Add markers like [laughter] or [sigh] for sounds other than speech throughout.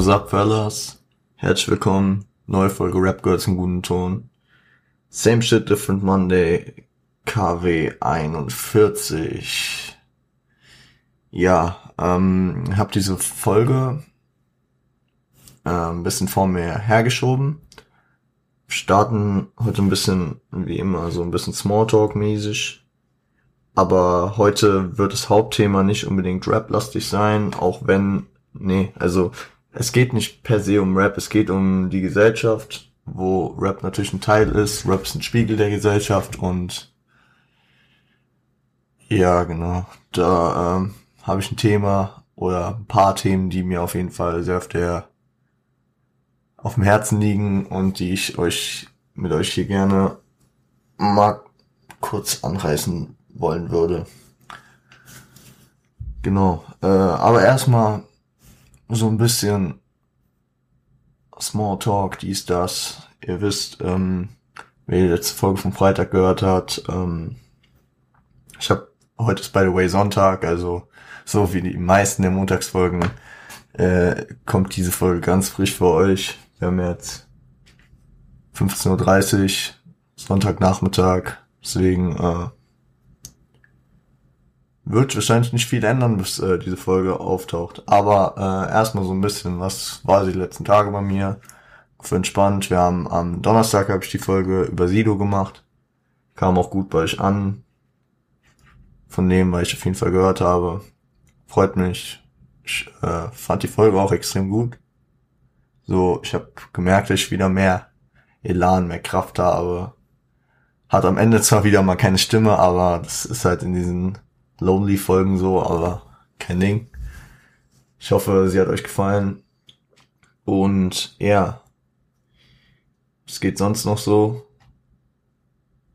What's up, fellas? Herzlich willkommen. Neue Folge Rap Girls im guten Ton. Same shit, different Monday. KW 41. Ja, ähm, hab diese Folge äh, ein bisschen vor mir hergeschoben. Starten heute ein bisschen, wie immer, so ein bisschen Smalltalk-mäßig. Aber heute wird das Hauptthema nicht unbedingt Rap-lastig sein, auch wenn, nee, also es geht nicht per se um Rap, es geht um die Gesellschaft, wo Rap natürlich ein Teil ist. Rap ist ein Spiegel der Gesellschaft und ja, genau. Da ähm, habe ich ein Thema oder ein paar Themen, die mir auf jeden Fall sehr auf der auf dem Herzen liegen und die ich euch mit euch hier gerne mal kurz anreißen wollen würde. Genau. Äh, aber erstmal so ein bisschen Small Talk, dies, das. Ihr wisst, ähm, wer die letzte Folge vom Freitag gehört hat, ähm, ich habe heute ist by the way Sonntag, also so wie die meisten der Montagsfolgen äh, kommt diese Folge ganz frisch für euch. Wir haben jetzt 15.30 Uhr, Sonntagnachmittag, deswegen äh, wird wahrscheinlich nicht viel ändern, bis äh, diese Folge auftaucht. Aber äh, erstmal so ein bisschen, was war die letzten Tage bei mir? Für entspannt. Wir haben am Donnerstag habe ich die Folge über Sido gemacht. Kam auch gut bei euch an. Von dem, was ich auf jeden Fall gehört habe. Freut mich. Ich äh, fand die Folge auch extrem gut. So, ich habe gemerkt, dass ich wieder mehr Elan, mehr Kraft habe. Hat am Ende zwar wieder mal keine Stimme, aber das ist halt in diesen Lonely-Folgen so, aber kein Ding. Ich hoffe, sie hat euch gefallen. Und ja, es geht sonst noch so.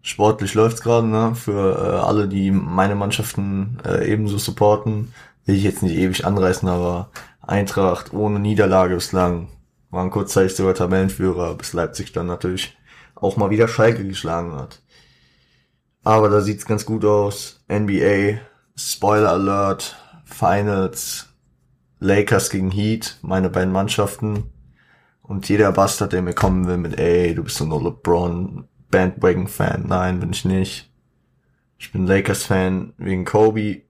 Sportlich läuft's gerade, ne? Für äh, alle, die meine Mannschaften äh, ebenso supporten, will ich jetzt nicht ewig anreißen, aber Eintracht ohne Niederlage bislang waren kurzzeitig sogar Tabellenführer, bis Leipzig dann natürlich auch mal wieder Schalke geschlagen hat. Aber da sieht's ganz gut aus. NBA Spoiler Alert, Finals, Lakers gegen Heat, meine beiden Mannschaften. Und jeder Bastard, der mir kommen will mit, ey, du bist so nur LeBron Bandwagon-Fan. Nein, bin ich nicht. Ich bin Lakers-Fan wegen Kobe.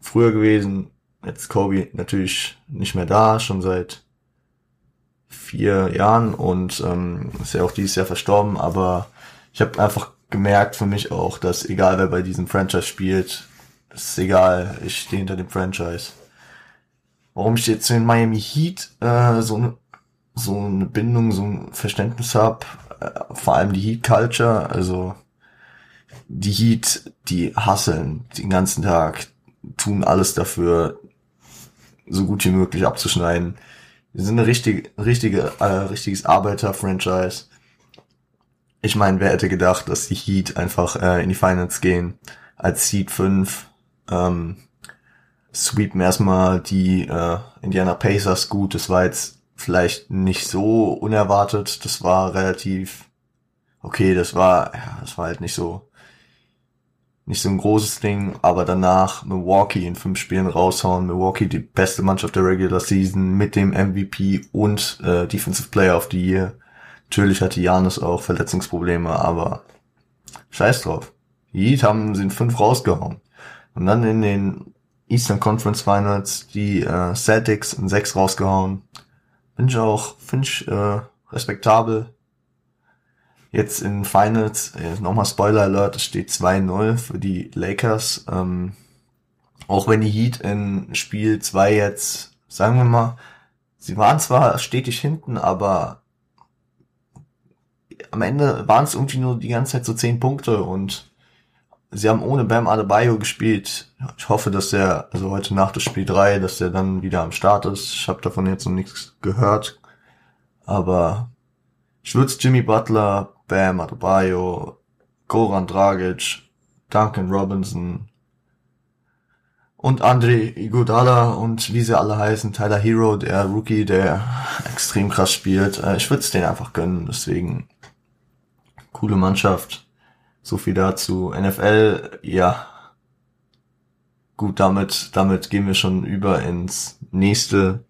Früher gewesen. Jetzt Kobe natürlich nicht mehr da, schon seit vier Jahren und ähm, ist ja auch dieses Jahr verstorben, aber ich habe einfach gemerkt für mich auch, dass egal wer bei diesem Franchise spielt, ist egal, ich stehe hinter dem Franchise. Warum ich jetzt in Miami Heat äh, so, ne, so eine Bindung, so ein Verständnis hab, äh, vor allem die Heat Culture, also die Heat, die hasseln den ganzen Tag, tun alles dafür, so gut wie möglich abzuschneiden. Wir sind eine richtige, richtige, äh, richtiges Arbeiter-Franchise. Ich meine, wer hätte gedacht, dass die Heat einfach äh, in die Finals gehen als Seed 5 ähm, sweepen erstmal die äh, Indiana Pacers gut. Das war jetzt vielleicht nicht so unerwartet. Das war relativ okay. Das war, ja, das war halt nicht so nicht so ein großes Ding, aber danach Milwaukee in fünf Spielen raushauen. Milwaukee die beste Mannschaft der Regular Season mit dem MVP und äh, Defensive Player of the Year. Natürlich hatte Janis auch Verletzungsprobleme, aber scheiß drauf. Die haben in fünf rausgehauen. Und dann in den Eastern Conference Finals die äh, Celtics in sechs rausgehauen. Finde ich auch, finde ich äh, respektabel. Jetzt in Finals, äh, nochmal Spoiler Alert, es steht 2-0 für die Lakers. Ähm, auch wenn die Heat in Spiel 2 jetzt, sagen wir mal, sie waren zwar stetig hinten, aber am Ende waren es irgendwie nur die ganze Zeit so 10 Punkte und sie haben ohne Bam Adebayo gespielt. Ich hoffe, dass er, also heute Nacht das Spiel 3, dass er dann wieder am Start ist. Ich habe davon jetzt noch nichts gehört. Aber ich würde Jimmy Butler, Bam Adebayo, Goran Dragic, Duncan Robinson und Andre Iguodala und wie sie alle heißen, Tyler Hero, der Rookie, der extrem krass spielt. Äh, ich würde es denen einfach gönnen, deswegen coole Mannschaft. So viel dazu. NFL, ja. Gut, damit, damit gehen wir schon über ins nächste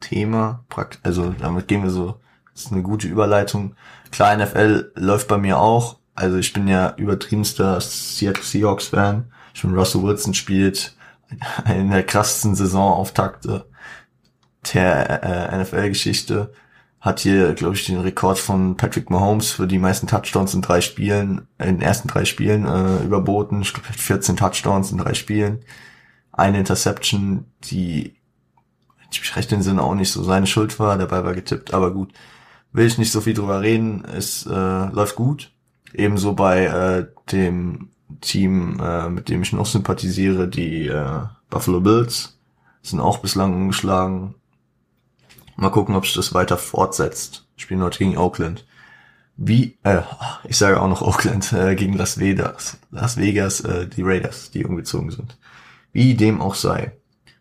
Thema. Also damit gehen wir so, das ist eine gute Überleitung. Klar, NFL läuft bei mir auch. Also ich bin ja übertriebenster Seattle Seahawks Fan. Ich bin Russell Wilson spielt in der krassesten Saisonauftakte der äh, NFL-Geschichte. Hat hier, glaube ich, den Rekord von Patrick Mahomes für die meisten Touchdowns in drei Spielen, in den ersten drei Spielen äh, überboten. Ich glaube, 14 Touchdowns in drei Spielen. Eine Interception, die, wenn ich mich recht entsinne, auch nicht so seine Schuld war. Ball war getippt, aber gut. Will ich nicht so viel drüber reden. Es äh, läuft gut. Ebenso bei äh, dem Team, äh, mit dem ich noch sympathisiere, die äh, Buffalo Bills, sind auch bislang ungeschlagen. Mal gucken, ob sich das weiter fortsetzt. Spielen heute gegen Oakland. Wie, äh, ich sage auch noch Oakland, äh, gegen Las Vegas. Las Vegas, äh, die Raiders, die umgezogen sind. Wie dem auch sei.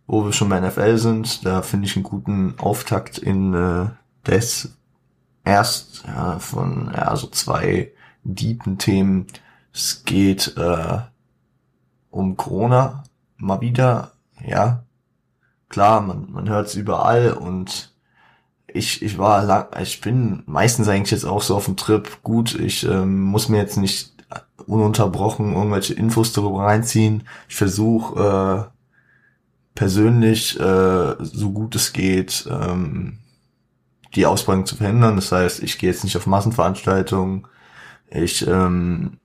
Wo wir schon bei NFL sind, da finde ich einen guten Auftakt in äh, des erst ja, von ja, so zwei deepen Themen. Es geht äh, um Corona mal wieder, ja. Klar, man, man hört es überall und ich, ich war lang, ich bin meistens eigentlich jetzt auch so auf dem Trip. Gut, ich ähm, muss mir jetzt nicht ununterbrochen irgendwelche Infos darüber reinziehen. Ich versuche äh, persönlich, äh, so gut es geht, ähm, die Ausbreitung zu verhindern. Das heißt, ich gehe jetzt nicht auf Massenveranstaltungen. Ich, ähm,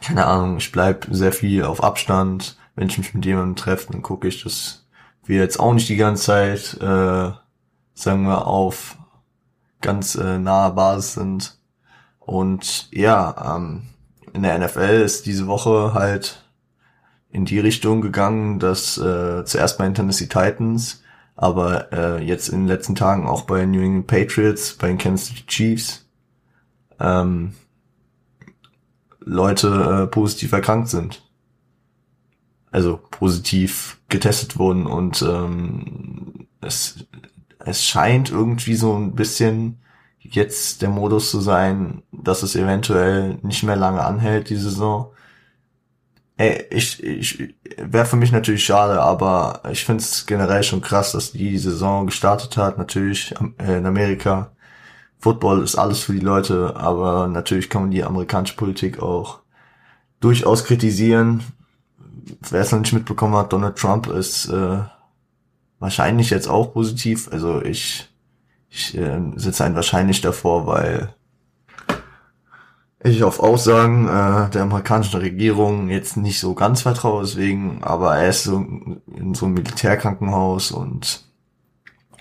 keine Ahnung, ich bleib sehr viel auf Abstand. Wenn ich mich mit jemandem treffe, dann gucke ich, dass wir jetzt auch nicht die ganze Zeit äh, sagen wir, auf ganz äh, naher Basis sind. Und ja, ähm, in der NFL ist diese Woche halt in die Richtung gegangen, dass äh, zuerst bei den Tennessee Titans, aber äh, jetzt in den letzten Tagen auch bei den New England Patriots, bei den Kansas City Chiefs ähm, Leute äh, positiv erkrankt sind. Also positiv getestet wurden und ähm, es es scheint irgendwie so ein bisschen jetzt der Modus zu sein, dass es eventuell nicht mehr lange anhält, die Saison. Ey, ich, ich wäre für mich natürlich schade, aber ich finde es generell schon krass, dass die, die Saison gestartet hat. Natürlich äh, in Amerika. Football ist alles für die Leute, aber natürlich kann man die amerikanische Politik auch durchaus kritisieren. Wer es noch nicht mitbekommen hat, Donald Trump ist äh, wahrscheinlich jetzt auch positiv. Also ich, ich äh, sitze ein wahrscheinlich davor, weil ich auf Aussagen äh, der amerikanischen Regierung jetzt nicht so ganz vertraue, deswegen, aber er ist so in so einem Militärkrankenhaus und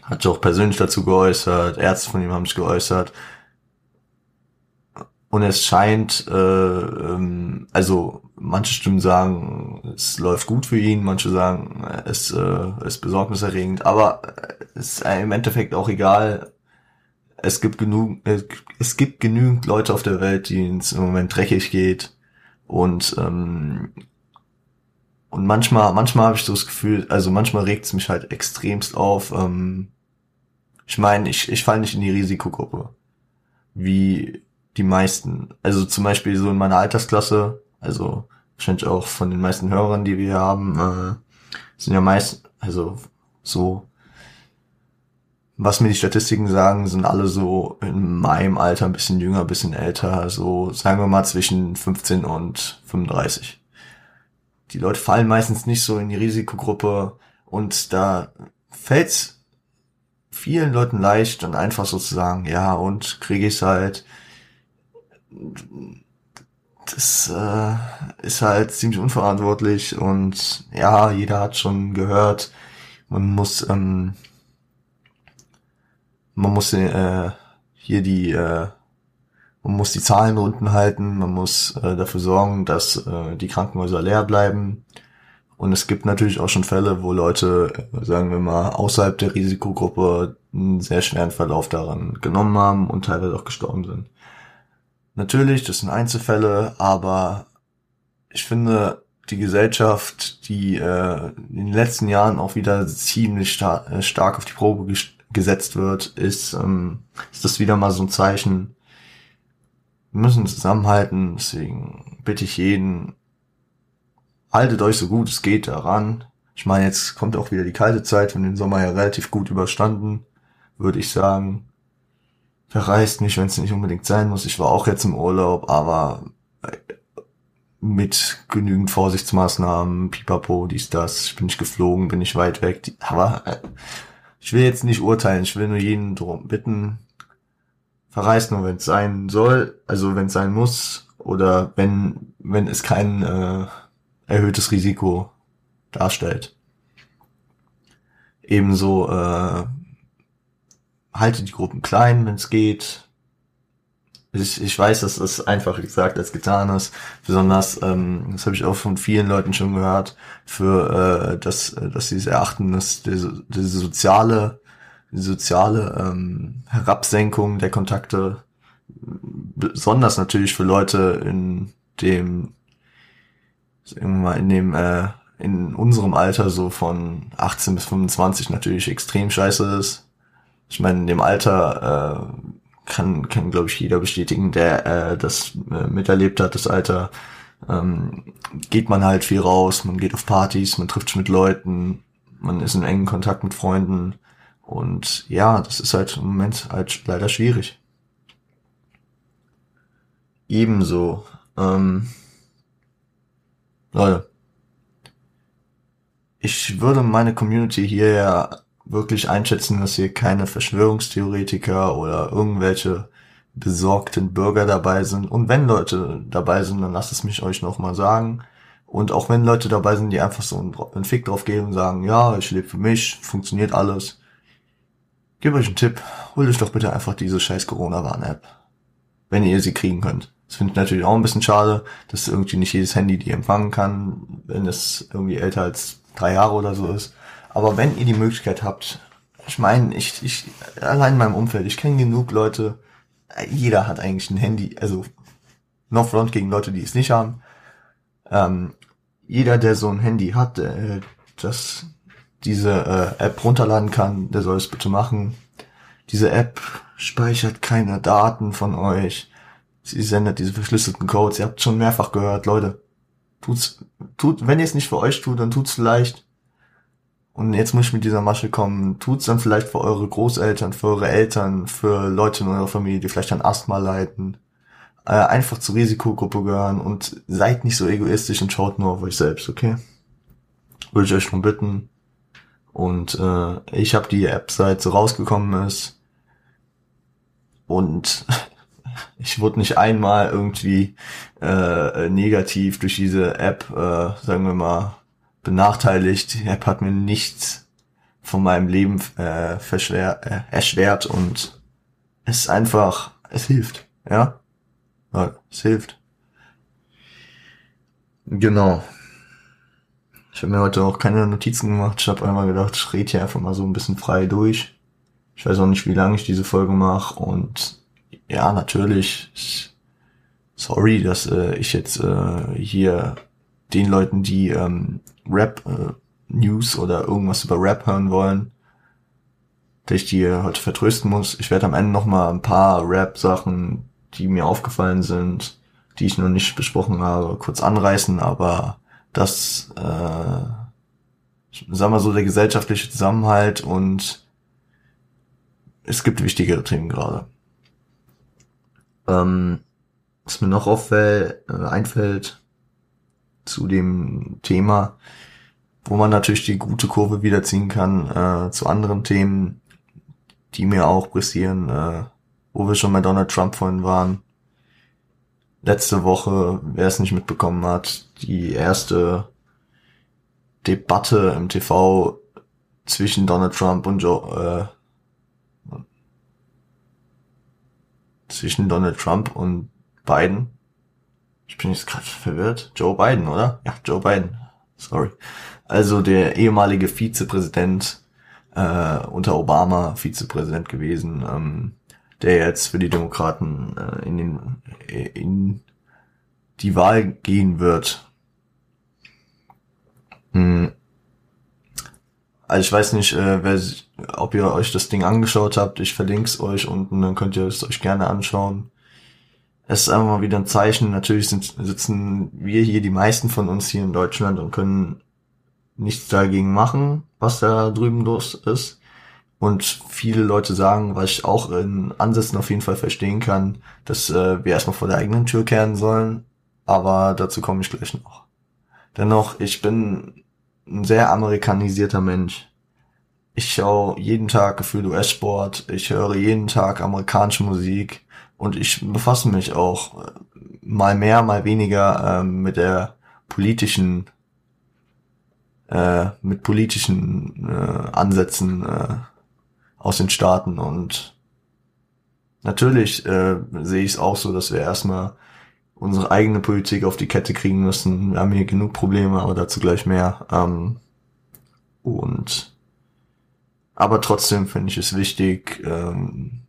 hat sich auch persönlich dazu geäußert, Ärzte von ihm haben sich geäußert. Und es scheint, äh, ähm, also manche Stimmen sagen, es läuft gut für ihn, manche sagen, es äh, ist besorgniserregend, aber es ist im Endeffekt auch egal. Es gibt genug, es gibt genügend Leute auf der Welt, denen es im Moment dreckig geht und ähm, und manchmal, manchmal habe ich so das Gefühl, also manchmal regt es mich halt extremst auf. Ähm, ich meine, ich, ich falle nicht in die Risikogruppe, wie die meisten. Also zum Beispiel so in meiner Altersklasse also wahrscheinlich auch von den meisten Hörern, die wir haben, äh, sind ja meist, also so, was mir die Statistiken sagen, sind alle so in meinem Alter ein bisschen jünger, ein bisschen älter, so sagen wir mal zwischen 15 und 35. Die Leute fallen meistens nicht so in die Risikogruppe und da fällt's vielen Leuten leicht, dann einfach so zu sagen, ja, und kriege ich halt das äh, ist halt ziemlich unverantwortlich und ja, jeder hat schon gehört, man muss ähm, man muss äh, hier die äh, man muss die Zahlen unten halten, man muss äh, dafür sorgen, dass äh, die Krankenhäuser leer bleiben. Und es gibt natürlich auch schon Fälle, wo Leute, sagen wir mal, außerhalb der Risikogruppe einen sehr schweren Verlauf daran genommen haben und teilweise auch gestorben sind. Natürlich, das sind Einzelfälle, aber ich finde, die Gesellschaft, die äh, in den letzten Jahren auch wieder ziemlich star äh, stark auf die Probe gesetzt wird, ist, ähm, ist das wieder mal so ein Zeichen. Wir müssen zusammenhalten, deswegen bitte ich jeden, haltet euch so gut es geht daran. Ich meine, jetzt kommt auch wieder die kalte Zeit, und den Sommer ja relativ gut überstanden, würde ich sagen. Verreist nicht, wenn es nicht unbedingt sein muss. Ich war auch jetzt im Urlaub, aber äh, mit genügend Vorsichtsmaßnahmen, pipapo, dies, das. Ich bin nicht geflogen, bin nicht weit weg. Aber äh, ich will jetzt nicht urteilen, ich will nur jeden darum bitten, verreist nur, wenn es sein soll, also wenn es sein muss, oder wenn, wenn es kein äh, erhöhtes Risiko darstellt. Ebenso äh, halte die Gruppen klein, wenn es geht. Ich, ich weiß, dass das einfacher gesagt als getan ist. Besonders, ähm, das habe ich auch von vielen Leuten schon gehört, für äh, dass, dass sie es erachten, dass diese, diese soziale, die soziale ähm, Herabsenkung der Kontakte, besonders natürlich für Leute in dem, sagen wir mal, in dem äh, in unserem Alter so von 18 bis 25 natürlich extrem scheiße ist. Ich meine, in dem Alter äh, kann, kann glaube ich, jeder bestätigen, der äh, das äh, miterlebt hat, das Alter. Ähm, geht man halt viel raus, man geht auf Partys, man trifft sich mit Leuten, man ist in engen Kontakt mit Freunden. Und ja, das ist halt im Moment halt leider schwierig. Ebenso. Ähm, Leute, ich würde meine Community hier ja wirklich einschätzen, dass hier keine Verschwörungstheoretiker oder irgendwelche besorgten Bürger dabei sind. Und wenn Leute dabei sind, dann lasst es mich euch nochmal sagen. Und auch wenn Leute dabei sind, die einfach so einen Fick drauf geben und sagen, ja, ich lebe für mich, funktioniert alles. Gebe euch einen Tipp, holt euch doch bitte einfach diese scheiß Corona-Warn-App. Wenn ihr sie kriegen könnt. Das finde ich natürlich auch ein bisschen schade, dass irgendwie nicht jedes Handy die empfangen kann, wenn es irgendwie älter als drei Jahre oder so ist. Aber wenn ihr die Möglichkeit habt, ich meine, ich, ich, allein in meinem Umfeld, ich kenne genug Leute, jeder hat eigentlich ein Handy, also no front gegen Leute, die es nicht haben. Ähm, jeder, der so ein Handy hat, äh, das diese äh, App runterladen kann, der soll es bitte machen. Diese App speichert keine Daten von euch. Sie sendet diese verschlüsselten Codes. Ihr habt schon mehrfach gehört, Leute. Tut's, tut, wenn ihr es nicht für euch tut, dann tut's vielleicht und jetzt muss ich mit dieser Masche kommen. Tut's dann vielleicht für eure Großeltern, für eure Eltern, für Leute in eurer Familie, die vielleicht an Asthma leiden. Äh, einfach zur Risikogruppe gehören und seid nicht so egoistisch und schaut nur auf euch selbst, okay? Würde ich euch darum bitten. Und äh, ich habe die App seit so rausgekommen ist. Und [laughs] ich wurde nicht einmal irgendwie äh, negativ durch diese App, äh, sagen wir mal, benachteiligt. Die App hat mir nichts von meinem Leben äh, verschwer, äh, erschwert und es ist einfach, es hilft, ja? ja es hilft. Genau. Ich habe mir heute auch keine Notizen gemacht. Ich habe einmal gedacht, ich rede hier einfach mal so ein bisschen frei durch. Ich weiß auch nicht, wie lange ich diese Folge mache. Und ja, natürlich, sorry, dass äh, ich jetzt äh, hier den Leuten, die ähm, Rap-News äh, oder irgendwas über Rap hören wollen, dass ich die heute vertrösten muss. Ich werde am Ende noch mal ein paar Rap-Sachen, die mir aufgefallen sind, die ich noch nicht besprochen habe, kurz anreißen, aber das, äh, sagen wir so, der gesellschaftliche Zusammenhalt und es gibt wichtigere Themen gerade. Ähm, was mir noch auffällt, äh, einfällt, zu dem Thema, wo man natürlich die gute Kurve wiederziehen kann äh, zu anderen Themen, die mir auch pressieren, äh, wo wir schon bei Donald Trump vorhin waren. Letzte Woche, wer es nicht mitbekommen hat, die erste Debatte im TV zwischen Donald Trump und Joe, äh, zwischen Donald Trump und Biden ich bin jetzt gerade verwirrt. Joe Biden, oder? Ja, Joe Biden. Sorry. Also der ehemalige Vizepräsident äh, unter Obama Vizepräsident gewesen, ähm, der jetzt für die Demokraten äh, in, den, in die Wahl gehen wird. Hm. Also ich weiß nicht, äh, wer, ob ihr euch das Ding angeschaut habt. Ich verlinke es euch unten, dann könnt ihr es euch gerne anschauen es ist einfach mal wieder ein Zeichen. Natürlich sind, sitzen wir hier, die meisten von uns hier in Deutschland und können nichts dagegen machen, was da drüben los ist. Und viele Leute sagen, was ich auch in Ansätzen auf jeden Fall verstehen kann, dass äh, wir erstmal vor der eigenen Tür kehren sollen. Aber dazu komme ich gleich noch. Dennoch, ich bin ein sehr amerikanisierter Mensch. Ich schaue jeden Tag gefühlt US-Sport, ich höre jeden Tag amerikanische Musik und ich befasse mich auch äh, mal mehr, mal weniger äh, mit der politischen, äh, mit politischen äh, Ansätzen äh, aus den Staaten und natürlich äh, sehe ich es auch so, dass wir erstmal unsere eigene Politik auf die Kette kriegen müssen. Wir haben hier genug Probleme, aber dazu gleich mehr. Ähm, und aber trotzdem finde ich es wichtig, ähm,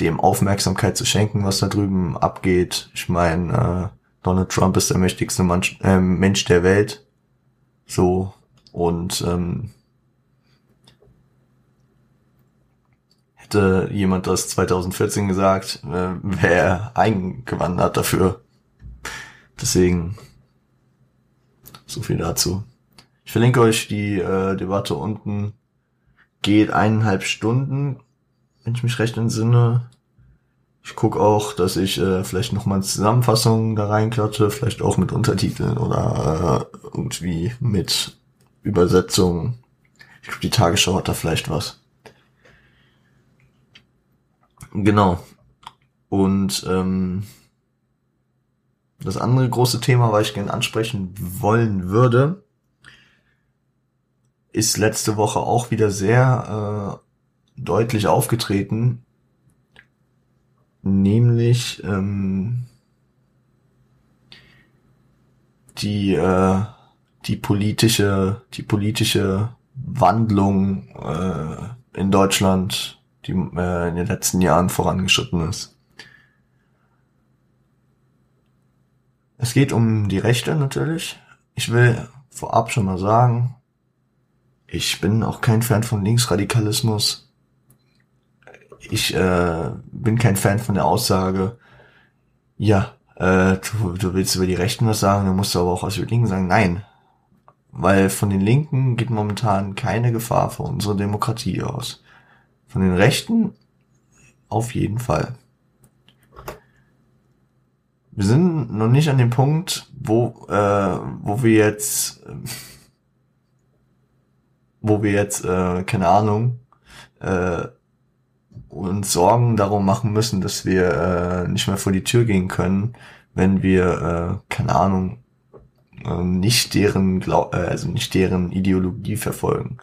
dem Aufmerksamkeit zu schenken, was da drüben abgeht. Ich meine, äh, Donald Trump ist der mächtigste Mensch, äh, Mensch der Welt. So. Und ähm, hätte jemand das 2014 gesagt, äh, wäre er eingewandert dafür. Deswegen so viel dazu. Ich verlinke euch die äh, Debatte unten. Geht eineinhalb Stunden, wenn ich mich recht entsinne. Ich guck auch, dass ich äh, vielleicht noch mal eine Zusammenfassung da reinklatsche, vielleicht auch mit Untertiteln oder äh, irgendwie mit Übersetzung. Ich glaube, die Tagesschau hat da vielleicht was. Genau. Und ähm, das andere große Thema, was ich gerne ansprechen wollen würde, ist letzte Woche auch wieder sehr äh, deutlich aufgetreten, nämlich ähm, die äh, die politische die politische Wandlung äh, in Deutschland die äh, in den letzten Jahren vorangeschritten ist. Es geht um die Rechte natürlich. Ich will vorab schon mal sagen, ich bin auch kein Fan von Linksradikalismus. Ich äh, bin kein Fan von der Aussage, ja, äh, du, du willst über die Rechten was sagen, dann musst du aber auch was über Linken sagen. Nein, weil von den Linken geht momentan keine Gefahr für unsere Demokratie aus. Von den Rechten auf jeden Fall. Wir sind noch nicht an dem Punkt, wo, äh, wo wir jetzt, äh, wo wir jetzt, äh, keine Ahnung, äh, uns Sorgen darum machen müssen, dass wir äh, nicht mehr vor die Tür gehen können, wenn wir, äh, keine Ahnung, äh, nicht deren, Glaub äh, also nicht deren Ideologie verfolgen.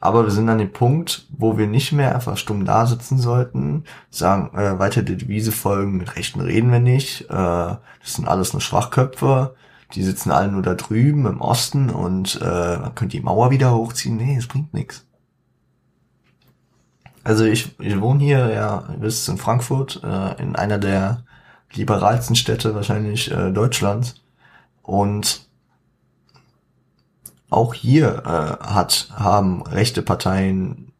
Aber wir sind an dem Punkt, wo wir nicht mehr einfach stumm da sitzen sollten, sagen, äh, weiter der Devise folgen, mit Rechten reden wir nicht, äh, das sind alles nur Schwachköpfe, die sitzen alle nur da drüben im Osten und äh, man könnte die Mauer wieder hochziehen. Nee, es bringt nichts. Also ich, ich wohne hier, ja, wisst, in Frankfurt, äh, in einer der liberalsten Städte wahrscheinlich äh, Deutschlands. Und auch hier äh, hat, haben rechte Parteien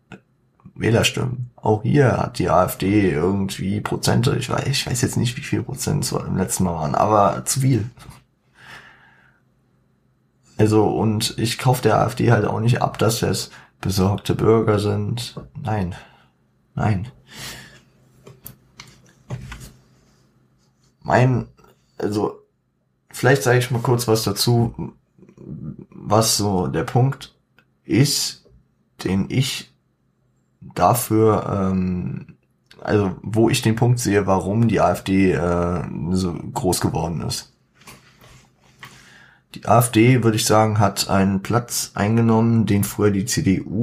Wählerstimmen. Auch hier hat die AfD irgendwie Prozente. Ich weiß, ich weiß jetzt nicht, wie viel Prozent es im letzten Mal waren, aber zu viel. Also, und ich kaufe der AfD halt auch nicht ab, dass es besorgte Bürger sind. Nein. Nein. Mein, also, vielleicht sage ich mal kurz was dazu, was so der Punkt ist, den ich dafür, ähm, also wo ich den Punkt sehe, warum die AfD äh, so groß geworden ist. Die AfD, würde ich sagen, hat einen Platz eingenommen, den früher die CDU-CSU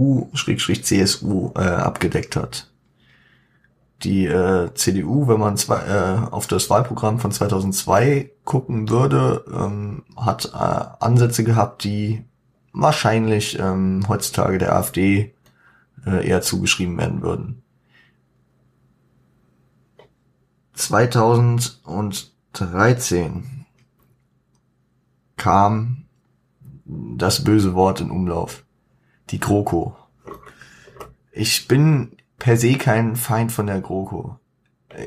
äh, abgedeckt hat. Die äh, CDU, wenn man zwei, äh, auf das Wahlprogramm von 2002 gucken würde, ähm, hat äh, Ansätze gehabt, die wahrscheinlich ähm, heutzutage der AfD äh, eher zugeschrieben werden würden. 2013 kam das böse Wort in Umlauf. Die GroKo. Ich bin per se kein Feind von der GroKo.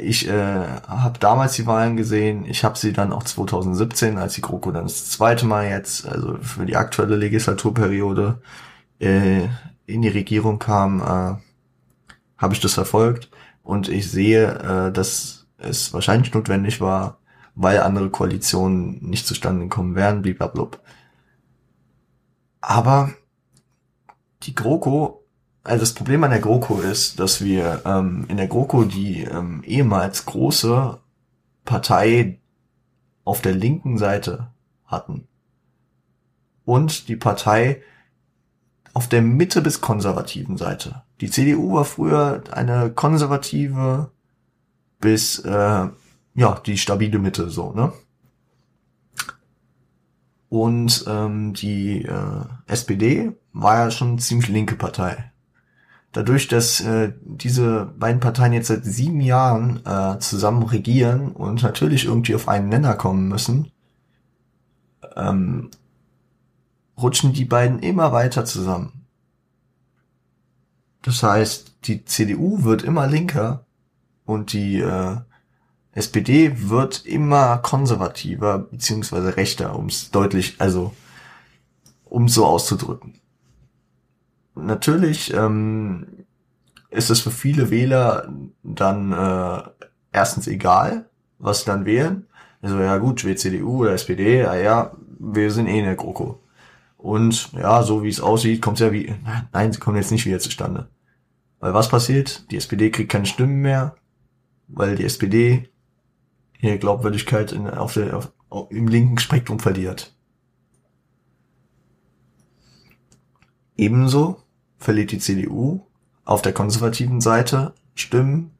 ich äh, habe damals die Wahlen gesehen, ich habe sie dann auch 2017, als die GroKo dann das zweite Mal jetzt, also für die aktuelle Legislaturperiode, äh, in die Regierung kam, äh, habe ich das verfolgt und ich sehe, äh, dass es wahrscheinlich notwendig war, weil andere Koalitionen nicht zustande gekommen wären, blablabla. Aber die GroKo also das Problem an der GroKo ist, dass wir ähm, in der GroKo die ähm, ehemals große Partei auf der linken Seite hatten. Und die Partei auf der Mitte bis konservativen Seite. Die CDU war früher eine konservative bis äh, ja die stabile Mitte so ne. Und ähm, die äh, SPD war ja schon ziemlich linke Partei dadurch, dass äh, diese beiden Parteien jetzt seit sieben Jahren äh, zusammen regieren und natürlich irgendwie auf einen Nenner kommen müssen, ähm, rutschen die beiden immer weiter zusammen. Das heißt, die CDU wird immer linker und die äh, SPD wird immer konservativer beziehungsweise rechter, um es deutlich, also um so auszudrücken natürlich ähm, ist es für viele Wähler dann äh, erstens egal, was sie dann wählen. Also ja gut, CDU oder SPD, ja, ja, wir sind eh in der GroKo. Und ja, so wie es aussieht, kommt es ja wie, nein, sie kommen jetzt nicht wieder zustande. Weil was passiert? Die SPD kriegt keine Stimmen mehr, weil die SPD ihre Glaubwürdigkeit in, auf der, auf, im linken Spektrum verliert. Ebenso verliert die CDU auf der konservativen Seite Stimmen,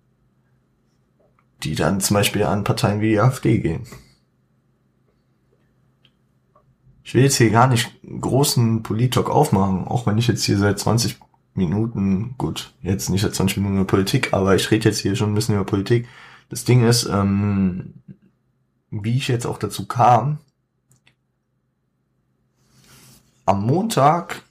die dann zum Beispiel an Parteien wie die AfD gehen. Ich will jetzt hier gar nicht großen Polit-Talk aufmachen, auch wenn ich jetzt hier seit 20 Minuten, gut, jetzt nicht seit 20 Minuten über Politik, aber ich rede jetzt hier schon ein bisschen über Politik. Das Ding ist, ähm, wie ich jetzt auch dazu kam, am Montag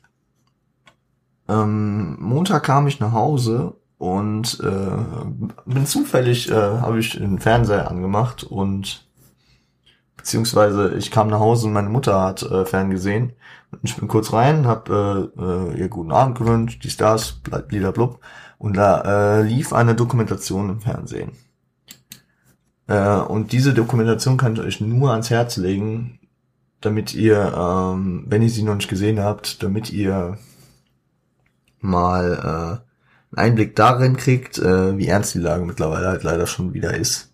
ähm, Montag kam ich nach Hause und äh, bin zufällig, äh, habe ich den Fernseher angemacht und beziehungsweise ich kam nach Hause und meine Mutter hat äh, ferngesehen und ich bin kurz rein, hab äh, äh, ihr guten Abend gewünscht, die Stars, blub und da äh, lief eine Dokumentation im Fernsehen. Äh, und diese Dokumentation kann ich euch nur ans Herz legen, damit ihr, ähm, wenn ihr sie noch nicht gesehen habt, damit ihr mal äh, einen Einblick darin kriegt, äh, wie ernst die Lage mittlerweile halt leider schon wieder ist.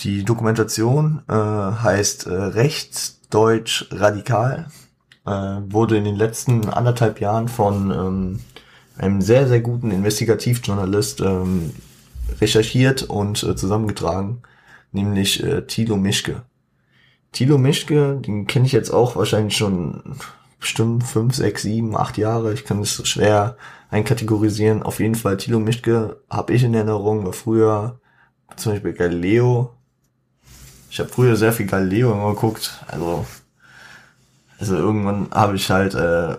Die Dokumentation äh, heißt äh, Rechtsdeutsch radikal, äh, wurde in den letzten anderthalb Jahren von ähm, einem sehr, sehr guten Investigativjournalist ähm, recherchiert und äh, zusammengetragen, nämlich äh, Thilo Mischke. Thilo Mischke, den kenne ich jetzt auch wahrscheinlich schon bestimmt fünf, sechs, sieben, acht Jahre. Ich kann es schwer einkategorisieren. Auf jeden Fall Thilo Mischke habe ich in Erinnerung, war früher zum Beispiel Galileo. Ich habe früher sehr viel Galileo immer geguckt. Also, also irgendwann habe ich halt äh,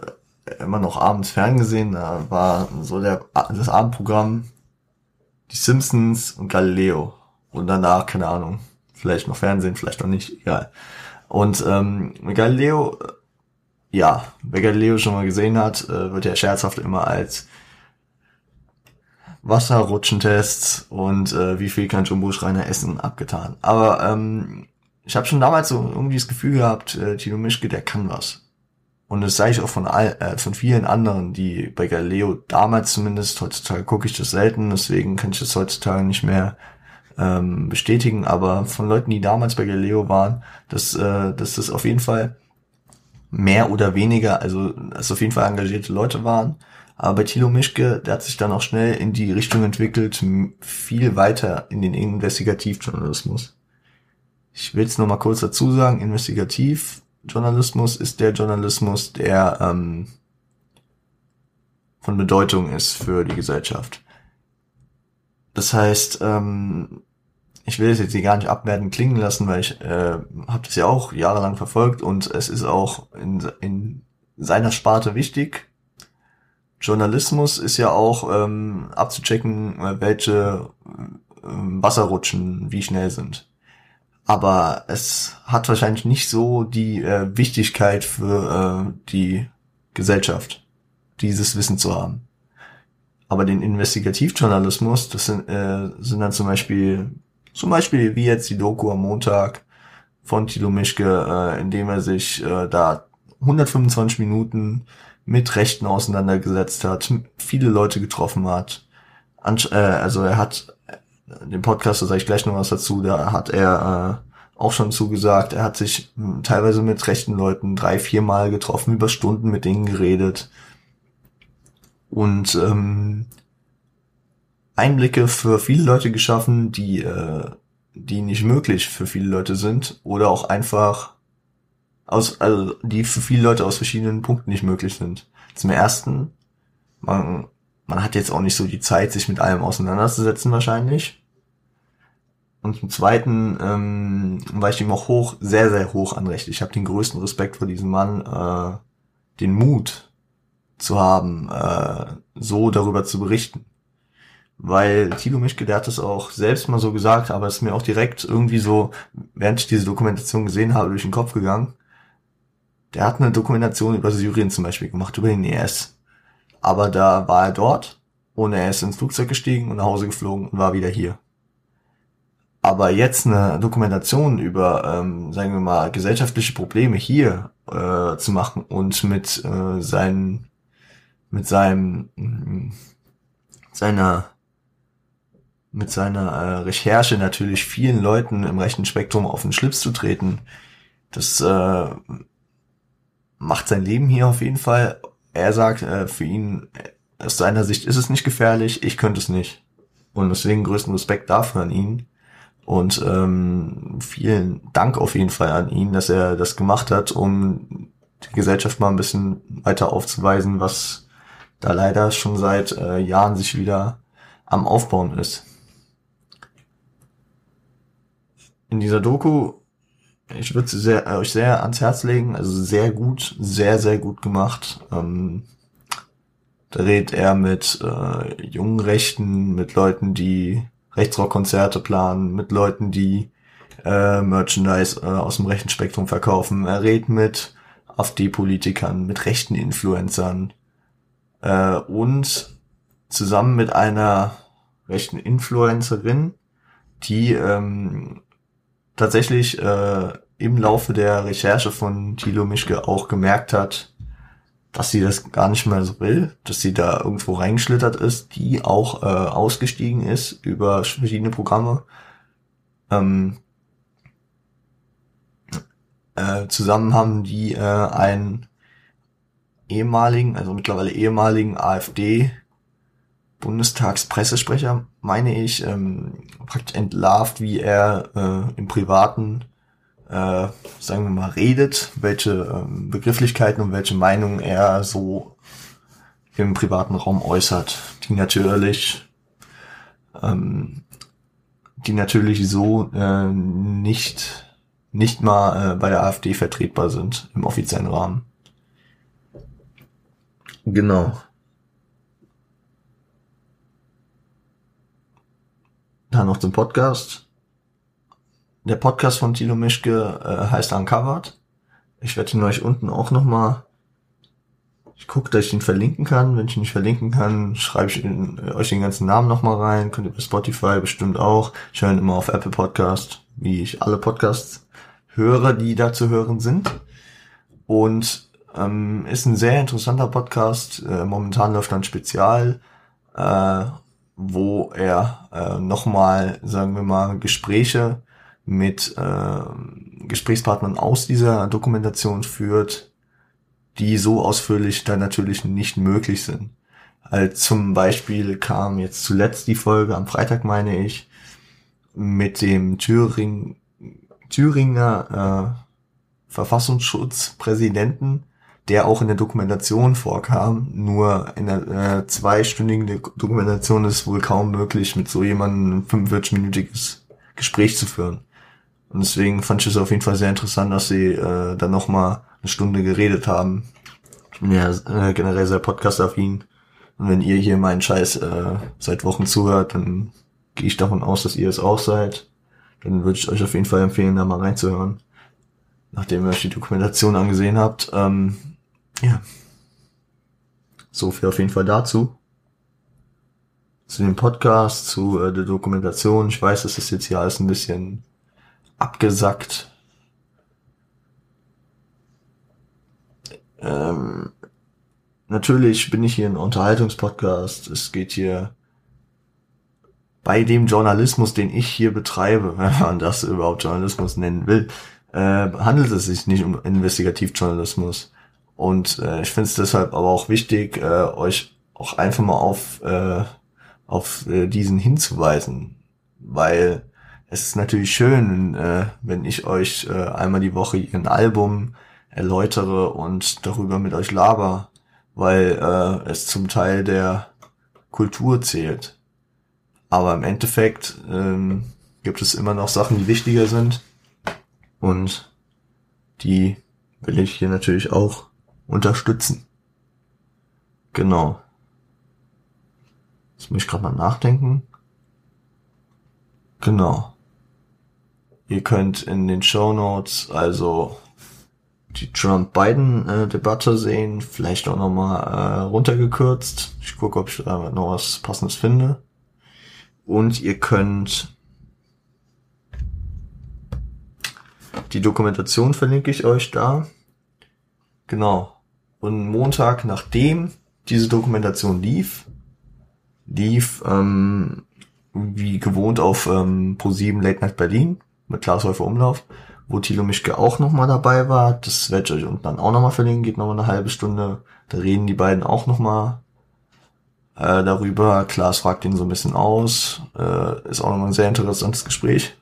immer noch abends ferngesehen. Da war so der das Abendprogramm die Simpsons und Galileo. Und danach, keine Ahnung, vielleicht noch Fernsehen, vielleicht noch nicht, egal. Und ähm, Galileo ja, wer Galileo schon mal gesehen hat, äh, wird ja scherzhaft immer als Wasserrutschentests und äh, wie viel kann Jumbo Schreiner essen abgetan. Aber ähm, ich habe schon damals so irgendwie das Gefühl gehabt, äh, Tino Mischke, der kann was. Und das sage ich auch von all, äh, von vielen anderen, die bei Galileo damals zumindest, heutzutage gucke ich das selten, deswegen kann ich das heutzutage nicht mehr ähm, bestätigen, aber von Leuten, die damals bei Galileo waren, dass, äh, dass das auf jeden Fall mehr oder weniger, also es auf jeden Fall engagierte Leute waren. Aber bei Thilo Mischke, der hat sich dann auch schnell in die Richtung entwickelt, viel weiter in den Investigativjournalismus. Ich will es nochmal kurz dazu sagen, Investigativjournalismus ist der Journalismus, der ähm, von Bedeutung ist für die Gesellschaft. Das heißt, ähm, ich will es jetzt hier gar nicht abwerten klingen lassen, weil ich äh, habe das ja auch jahrelang verfolgt und es ist auch in, in seiner Sparte wichtig. Journalismus ist ja auch ähm, abzuchecken, welche Wasser rutschen, wie schnell sind. Aber es hat wahrscheinlich nicht so die äh, Wichtigkeit für äh, die Gesellschaft, dieses Wissen zu haben. Aber den Investigativjournalismus, das sind, äh, sind dann zum Beispiel, zum Beispiel wie jetzt die Doku am Montag von Tilo Mischke, äh, in dem er sich äh, da 125 Minuten mit Rechten auseinandergesetzt hat, viele Leute getroffen hat. Ansch äh, also er hat äh, den Podcast, da sage ich gleich noch was dazu, da hat er äh, auch schon zugesagt, er hat sich hm, teilweise mit rechten Leuten drei, vier Mal getroffen, über Stunden mit denen geredet und ähm, Einblicke für viele Leute geschaffen, die, äh, die nicht möglich für viele Leute sind oder auch einfach aus, also die für viele Leute aus verschiedenen Punkten nicht möglich sind. Zum ersten, man, man hat jetzt auch nicht so die Zeit, sich mit allem auseinanderzusetzen wahrscheinlich. Und zum Zweiten ähm, war ich ihm auch hoch, sehr, sehr hoch anrecht. Ich habe den größten Respekt vor diesem Mann, äh, den Mut zu haben, äh, so darüber zu berichten. Weil Tilo Mischke, der hat das auch selbst mal so gesagt, aber es ist mir auch direkt irgendwie so, während ich diese Dokumentation gesehen habe, durch den Kopf gegangen. Der hat eine Dokumentation über Syrien zum Beispiel gemacht, über den ES. Aber da war er dort und er ist ins Flugzeug gestiegen und nach Hause geflogen und war wieder hier. Aber jetzt eine Dokumentation über, ähm, sagen wir mal, gesellschaftliche Probleme hier äh, zu machen und mit äh, seinen, mit seinem, seiner, mit seiner äh, Recherche natürlich vielen Leuten im rechten Spektrum auf den Schlips zu treten, das äh, macht sein Leben hier auf jeden Fall. Er sagt, äh, für ihn, aus seiner Sicht ist es nicht gefährlich, ich könnte es nicht. Und deswegen größten Respekt dafür an ihn. Und ähm, vielen Dank auf jeden Fall an ihn, dass er das gemacht hat, um die Gesellschaft mal ein bisschen weiter aufzuweisen, was da leider schon seit äh, Jahren sich wieder am Aufbauen ist. In dieser Doku ich würde sie sehr, euch sehr ans Herz legen. Also sehr gut, sehr, sehr gut gemacht. Ähm, da redet er mit äh, jungen Rechten, mit Leuten, die Rechtsrockkonzerte planen, mit Leuten, die äh, Merchandise äh, aus dem rechten Spektrum verkaufen. Er redet mit AfD-Politikern, mit rechten Influencern äh, und zusammen mit einer rechten Influencerin, die ähm, tatsächlich äh, im Laufe der Recherche von Thilo Mischke auch gemerkt hat, dass sie das gar nicht mehr so will, dass sie da irgendwo reingeschlittert ist, die auch äh, ausgestiegen ist über verschiedene Programme. Ähm, äh, zusammen haben die äh, einen ehemaligen, also mittlerweile ehemaligen AfD Bundestagspressesprecher, meine ich, ähm, praktisch entlarvt, wie er äh, im Privaten, äh, sagen wir mal, redet, welche ähm, Begrifflichkeiten und welche Meinungen er so im privaten Raum äußert, die natürlich, ähm, die natürlich so äh, nicht nicht mal äh, bei der AfD vertretbar sind im offiziellen Rahmen. Genau. Dann noch zum Podcast. Der Podcast von Tilo Mischke äh, heißt Uncovered. Ich werde ihn euch unten auch nochmal. Ich gucke, dass ich ihn verlinken kann. Wenn ich ihn nicht verlinken kann, schreibe ich in, äh, euch den ganzen Namen nochmal rein. Könnt ihr bei Spotify bestimmt auch. Ich höre ihn immer auf Apple Podcast, wie ich alle Podcasts höre, die da zu hören sind. Und ähm, ist ein sehr interessanter Podcast. Äh, momentan läuft ein Spezial. Äh, wo er äh, nochmal, sagen wir mal, Gespräche mit äh, Gesprächspartnern aus dieser Dokumentation führt, die so ausführlich dann natürlich nicht möglich sind. Als zum Beispiel kam jetzt zuletzt die Folge am Freitag, meine ich, mit dem Thüring, Thüringer äh, Verfassungsschutzpräsidenten, der auch in der Dokumentation vorkam. Nur in der äh, zweistündigen Dokumentation ist es wohl kaum möglich, mit so jemandem ein 45-minütiges Gespräch zu führen. Und deswegen fand ich es auf jeden Fall sehr interessant, dass sie äh, dann nochmal eine Stunde geredet haben. Ich bin ja äh, generell sehr podcast-affin. Und wenn ihr hier meinen Scheiß äh, seit Wochen zuhört, dann gehe ich davon aus, dass ihr es auch seid. Dann würde ich euch auf jeden Fall empfehlen, da mal reinzuhören. Nachdem ihr euch die Dokumentation angesehen habt. Ähm, ja. So viel auf jeden Fall dazu. Zu dem Podcast, zu äh, der Dokumentation. Ich weiß, das ist jetzt hier alles ein bisschen abgesackt. Ähm, natürlich bin ich hier ein Unterhaltungspodcast. Es geht hier bei dem Journalismus, den ich hier betreibe, [laughs] wenn man das überhaupt Journalismus nennen will, äh, handelt es sich nicht um Investigativjournalismus. Und äh, ich finde es deshalb aber auch wichtig, äh, euch auch einfach mal auf, äh, auf äh, diesen hinzuweisen. Weil es ist natürlich schön, äh, wenn ich euch äh, einmal die Woche ein Album erläutere und darüber mit euch laber, weil äh, es zum Teil der Kultur zählt. Aber im Endeffekt ähm, gibt es immer noch Sachen, die wichtiger sind und die will ich hier natürlich auch unterstützen. Genau. Jetzt muss ich gerade mal nachdenken. Genau. Ihr könnt in den Show Notes also die Trump-Biden-Debatte sehen, vielleicht auch nochmal äh, runtergekürzt. Ich gucke, ob ich da noch was Passendes finde. Und ihr könnt die Dokumentation verlinke ich euch da. Genau. Und Montag, nachdem diese Dokumentation lief, lief ähm, wie gewohnt auf ähm, Pro7 Late Night Berlin mit Klaas Häufer Umlauf wo Thilo Mischke auch nochmal dabei war. Das werde ich euch unten dann auch nochmal verlinken, geht nochmal eine halbe Stunde. Da reden die beiden auch nochmal äh, darüber. Klaas fragt ihn so ein bisschen aus. Äh, ist auch nochmal ein sehr interessantes Gespräch.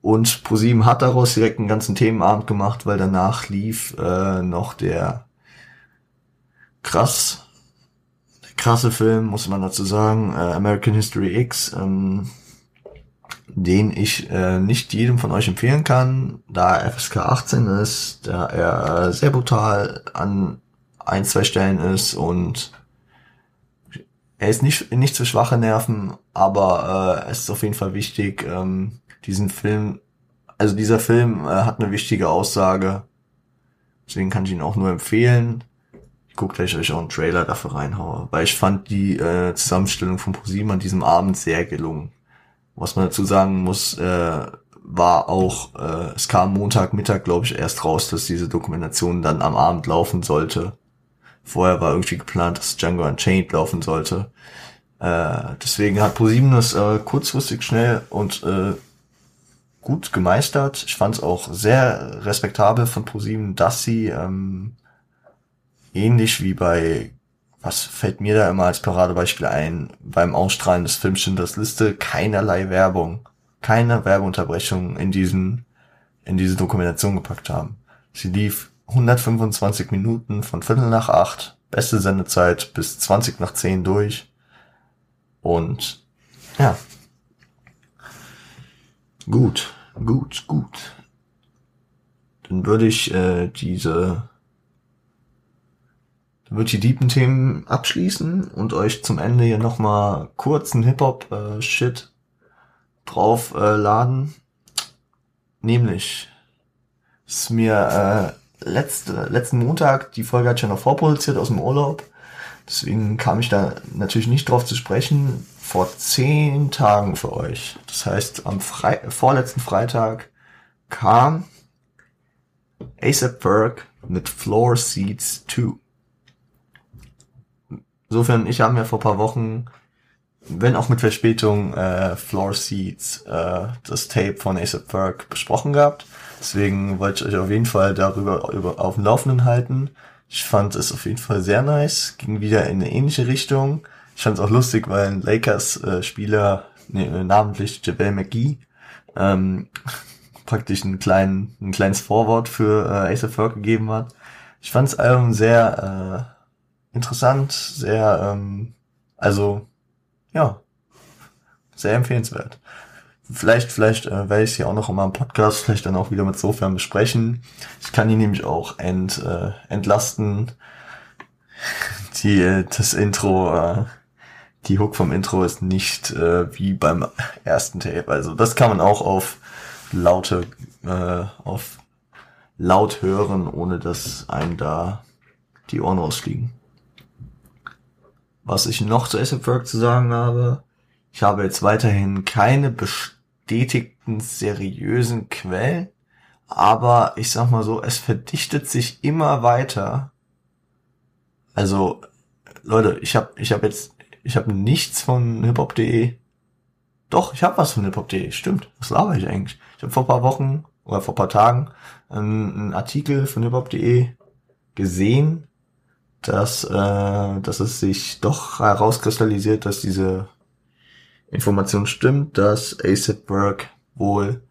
Und ProSieben hat daraus direkt einen ganzen Themenabend gemacht, weil danach lief äh, noch der krass, krasse Film, muss man dazu sagen, äh, American History X. Ähm, den ich äh, nicht jedem von euch empfehlen kann, da er FSK 18 ist, da er sehr brutal an ein, zwei Stellen ist und er ist nicht, nicht für schwache Nerven, aber äh, es ist auf jeden Fall wichtig, ähm, diesen Film, also dieser Film äh, hat eine wichtige Aussage, deswegen kann ich ihn auch nur empfehlen. Gucke gleich euch auch einen Trailer dafür reinhaue, weil ich fand die äh, Zusammenstellung von ProSieben an diesem Abend sehr gelungen. Was man dazu sagen muss, äh, war auch, äh, es kam Montagmittag, glaube ich, erst raus, dass diese Dokumentation dann am Abend laufen sollte. Vorher war irgendwie geplant, dass Django Unchained laufen sollte. Äh, deswegen hat ProSieben das äh, kurzfristig schnell und äh, gut gemeistert. Ich fand es auch sehr respektabel von ProSieben, dass sie ähm, ähnlich wie bei was fällt mir da immer als Paradebeispiel ein? Beim Ausstrahlen des Films Schindlers Liste keinerlei Werbung, keine Werbeunterbrechung in diesen, in diese Dokumentation gepackt haben. Sie lief 125 Minuten von Viertel nach acht, beste Sendezeit bis 20 nach 10 durch. Und ja. Gut, gut, gut. Dann würde ich äh, diese dann würde ich die deepen Themen abschließen und euch zum Ende hier nochmal kurz einen Hip-Hop-Shit äh, drauf äh, laden. Nämlich ist mir äh, letzte, letzten Montag, die Folge hat schon noch vorproduziert aus dem Urlaub. Deswegen kam ich da natürlich nicht drauf zu sprechen. Vor zehn Tagen für euch. Das heißt, am Fre vorletzten Freitag kam ASAP Ferg mit Floor Seats 2. Insofern, ich habe mir vor paar Wochen, wenn auch mit Verspätung, äh, Floor Seats, äh, das Tape von ASAP Ferg besprochen gehabt. Deswegen wollte ich euch auf jeden Fall darüber über, auf dem Laufenden halten. Ich fand es auf jeden Fall sehr nice, ging wieder in eine ähnliche Richtung. Ich fand es auch lustig, weil ein Lakers-Spieler, äh, nee, namentlich JaVale McGee, ähm, [laughs] praktisch einen kleinen, ein kleines Vorwort für äh, ASAP Ferg gegeben hat. Ich fand das Album sehr äh, interessant, sehr, ähm, also ja, sehr empfehlenswert. Vielleicht, vielleicht äh, werde ich sie auch noch in meinem Podcast vielleicht dann auch wieder mit Sofern besprechen. Ich kann ihn nämlich auch ent, äh, entlasten. Die, äh, das Intro äh, die Hook vom Intro ist nicht äh, wie beim ersten Tape. Also das kann man auch auf laute, äh, auf laut hören, ohne dass einem da die Ohren rausfliegen. Was ich noch zu ASAP Work zu sagen habe, ich habe jetzt weiterhin keine bestätigten seriösen Quellen, aber ich sag mal so, es verdichtet sich immer weiter. Also Leute, ich habe ich hab jetzt ich habe nichts von hiphop.de. Doch, ich habe was von hiphop.de, stimmt. Was laber ich eigentlich? Ich habe vor paar Wochen oder vor paar Tagen einen, einen Artikel von hiphop.de gesehen, dass, äh, dass es sich doch herauskristallisiert, dass diese Information stimmt, dass ASAP Burke wohl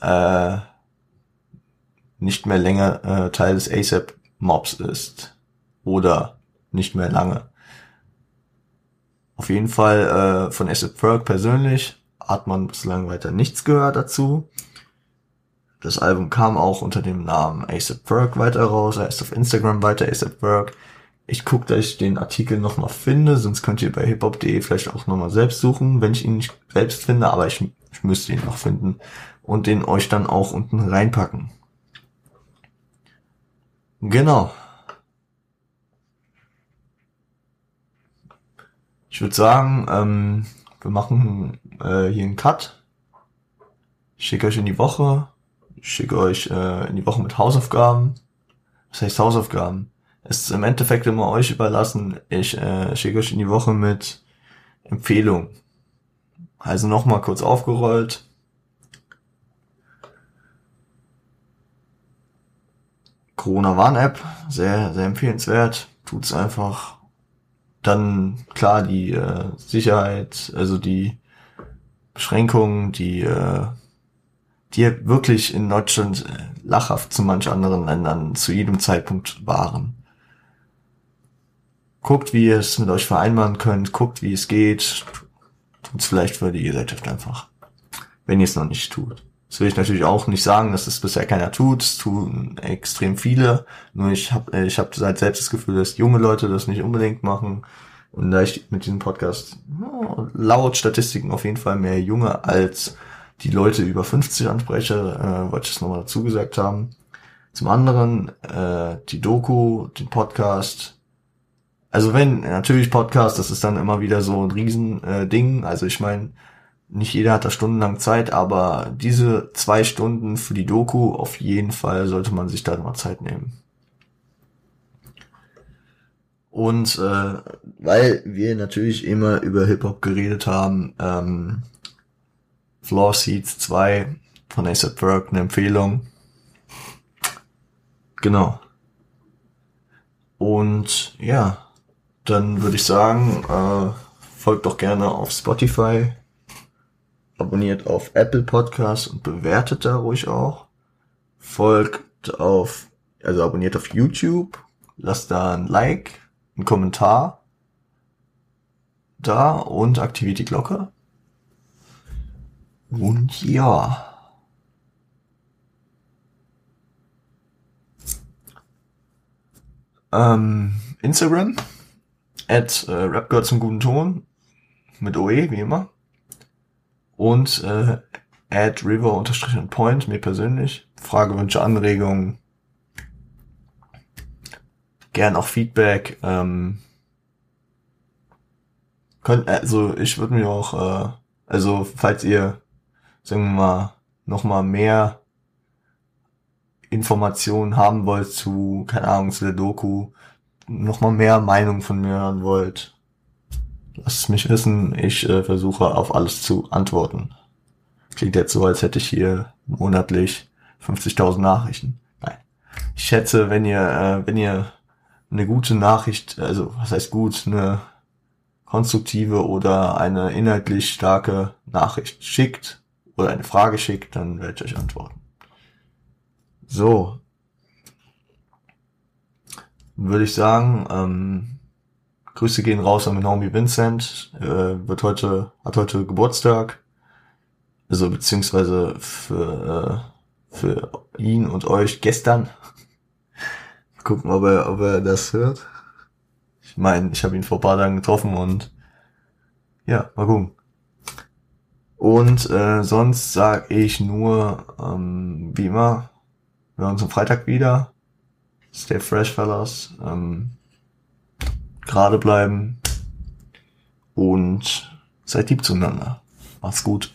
äh, nicht mehr länger äh, Teil des ASAP Mobs ist. Oder nicht mehr lange. Auf jeden Fall äh, von ASAP Ferg persönlich hat man bislang weiter nichts gehört dazu. Das Album kam auch unter dem Namen ASAP Ferg weiter raus. Er ist auf Instagram weiter ASAP Ferg. Ich gucke, dass ich den Artikel nochmal finde, sonst könnt ihr bei hiphop.de vielleicht auch nochmal selbst suchen, wenn ich ihn nicht selbst finde, aber ich, ich müsste ihn noch finden und den euch dann auch unten reinpacken. Genau. Ich würde sagen, ähm, wir machen äh, hier einen Cut. Ich schicke euch in die Woche. Ich schicke euch äh, in die Woche mit Hausaufgaben. Was heißt Hausaufgaben? Es ist im Endeffekt immer euch überlassen. Ich äh, schicke euch in die Woche mit Empfehlungen. Also nochmal kurz aufgerollt. Corona-Warn-App, sehr, sehr empfehlenswert. Tut's einfach dann klar die äh, Sicherheit, also die Beschränkungen, die äh, die wirklich in Deutschland äh, lachhaft zu manch anderen Ländern zu jedem Zeitpunkt waren. Guckt, wie ihr es mit euch vereinbaren könnt, guckt, wie es geht, tut's vielleicht für die Gesellschaft einfach, wenn ihr es noch nicht tut. Das will ich natürlich auch nicht sagen, dass es bisher keiner tut. Es tun extrem viele. Nur ich habe ich hab halt selbst das Gefühl, dass junge Leute das nicht unbedingt machen. Und da ich mit diesem Podcast laut Statistiken auf jeden Fall mehr junge als die Leute über 50 anspreche, äh, wollte ich es nochmal dazu gesagt haben. Zum anderen äh, die Doku, den Podcast. Also wenn, natürlich Podcast, das ist dann immer wieder so ein Riesending. Äh, also ich meine, nicht jeder hat da stundenlang Zeit, aber diese zwei Stunden für die Doku, auf jeden Fall sollte man sich da mal Zeit nehmen. Und äh, weil wir natürlich immer über Hip-Hop geredet haben, ähm, Floor Seats 2 von ASAP Ferg, eine Empfehlung. Genau. Und ja, dann würde ich sagen, äh, folgt doch gerne auf Spotify, abonniert auf Apple Podcasts und bewertet da ruhig auch. Folgt auf, also abonniert auf YouTube, lasst da ein Like, einen Kommentar da und aktiviert die Glocke. Und ja. Ähm, Instagram at äh, Rap zum guten Ton mit OE, wie immer und äh, add river unterstrich und point, mir persönlich. Frage, Wünsche, Anregungen. Gern auch Feedback. Ähm, könnt, also ich würde mir auch, äh, also falls ihr, sagen wir mal, noch mal mehr Informationen haben wollt zu, keine Ahnung, zu der Doku, noch mal mehr Meinung von mir hören wollt, Lasst es mich wissen. Ich äh, versuche auf alles zu antworten. Klingt jetzt so, als hätte ich hier monatlich 50.000 Nachrichten. Nein. Ich schätze, wenn ihr, äh, wenn ihr eine gute Nachricht, also was heißt gut, eine konstruktive oder eine inhaltlich starke Nachricht schickt oder eine Frage schickt, dann werde ich euch antworten. So. Würde ich sagen, ähm, Grüße gehen raus an Naomi Vincent, äh, wird heute, hat heute Geburtstag. Also beziehungsweise für, äh, für ihn und euch gestern. Gucken, ob er, ob er das hört. Ich meine, ich habe ihn vor paar Tagen getroffen und ja, mal gucken. Und äh, sonst sag ich nur, ähm, wie immer, wir hören uns am Freitag wieder. Stay fresh, fellas. Ähm, gerade bleiben und seid lieb zueinander. Macht's gut.